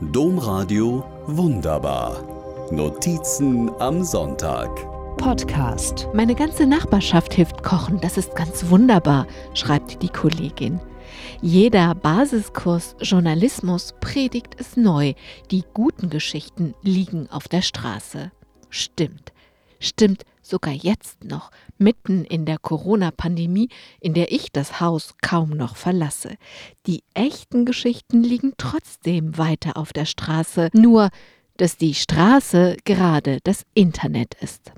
Domradio Wunderbar. Notizen am Sonntag. Podcast. Meine ganze Nachbarschaft hilft kochen, das ist ganz wunderbar, schreibt die Kollegin. Jeder Basiskurs Journalismus predigt es neu. Die guten Geschichten liegen auf der Straße. Stimmt. Stimmt sogar jetzt noch, mitten in der Corona-Pandemie, in der ich das Haus kaum noch verlasse. Die echten Geschichten liegen trotzdem weiter auf der Straße, nur dass die Straße gerade das Internet ist.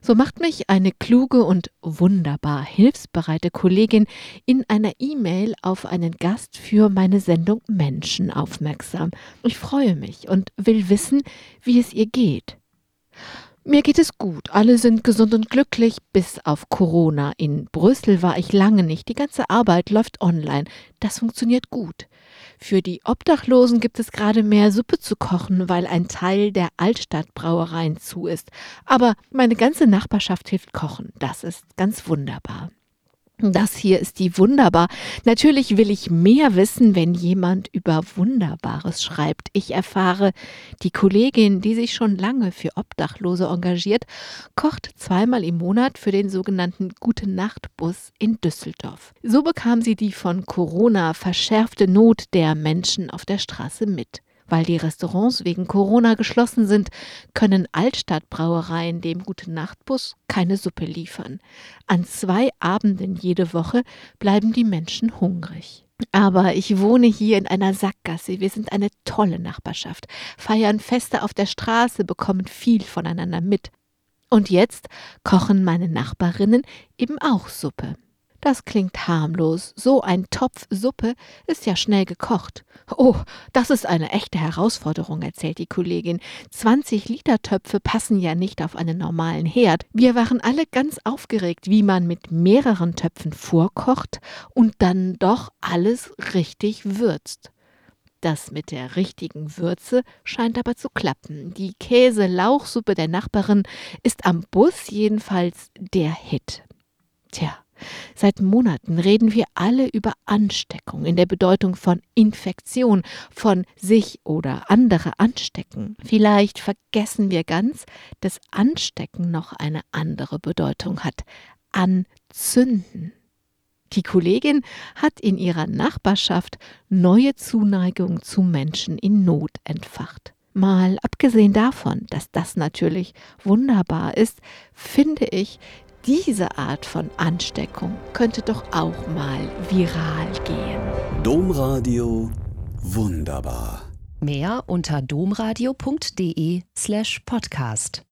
So macht mich eine kluge und wunderbar hilfsbereite Kollegin in einer E-Mail auf einen Gast für meine Sendung Menschen aufmerksam. Ich freue mich und will wissen, wie es ihr geht. Mir geht es gut. Alle sind gesund und glücklich, bis auf Corona. In Brüssel war ich lange nicht. Die ganze Arbeit läuft online. Das funktioniert gut. Für die Obdachlosen gibt es gerade mehr Suppe zu kochen, weil ein Teil der Altstadtbrauereien zu ist. Aber meine ganze Nachbarschaft hilft kochen. Das ist ganz wunderbar. Das hier ist die Wunderbar. Natürlich will ich mehr wissen, wenn jemand über Wunderbares schreibt. Ich erfahre, die Kollegin, die sich schon lange für Obdachlose engagiert, kocht zweimal im Monat für den sogenannten Gute Nacht Bus in Düsseldorf. So bekam sie die von Corona verschärfte Not der Menschen auf der Straße mit. Weil die Restaurants wegen Corona geschlossen sind, können Altstadtbrauereien dem Gute-Nacht-Bus keine Suppe liefern. An zwei Abenden jede Woche bleiben die Menschen hungrig. Aber ich wohne hier in einer Sackgasse. Wir sind eine tolle Nachbarschaft, feiern Feste auf der Straße, bekommen viel voneinander mit. Und jetzt kochen meine Nachbarinnen eben auch Suppe. Das klingt harmlos. So ein Topf Suppe ist ja schnell gekocht. Oh, das ist eine echte Herausforderung, erzählt die Kollegin. 20 Liter Töpfe passen ja nicht auf einen normalen Herd. Wir waren alle ganz aufgeregt, wie man mit mehreren Töpfen vorkocht und dann doch alles richtig würzt. Das mit der richtigen Würze scheint aber zu klappen. Die Käse-Lauchsuppe der Nachbarin ist am Bus jedenfalls der Hit. Tja, Seit Monaten reden wir alle über Ansteckung in der Bedeutung von Infektion, von sich oder andere anstecken. Vielleicht vergessen wir ganz, dass Anstecken noch eine andere Bedeutung hat. Anzünden. Die Kollegin hat in ihrer Nachbarschaft neue Zuneigung zu Menschen in Not entfacht. Mal abgesehen davon, dass das natürlich wunderbar ist, finde ich, diese Art von Ansteckung könnte doch auch mal viral gehen. Domradio wunderbar. Mehr unter domradio.de slash podcast.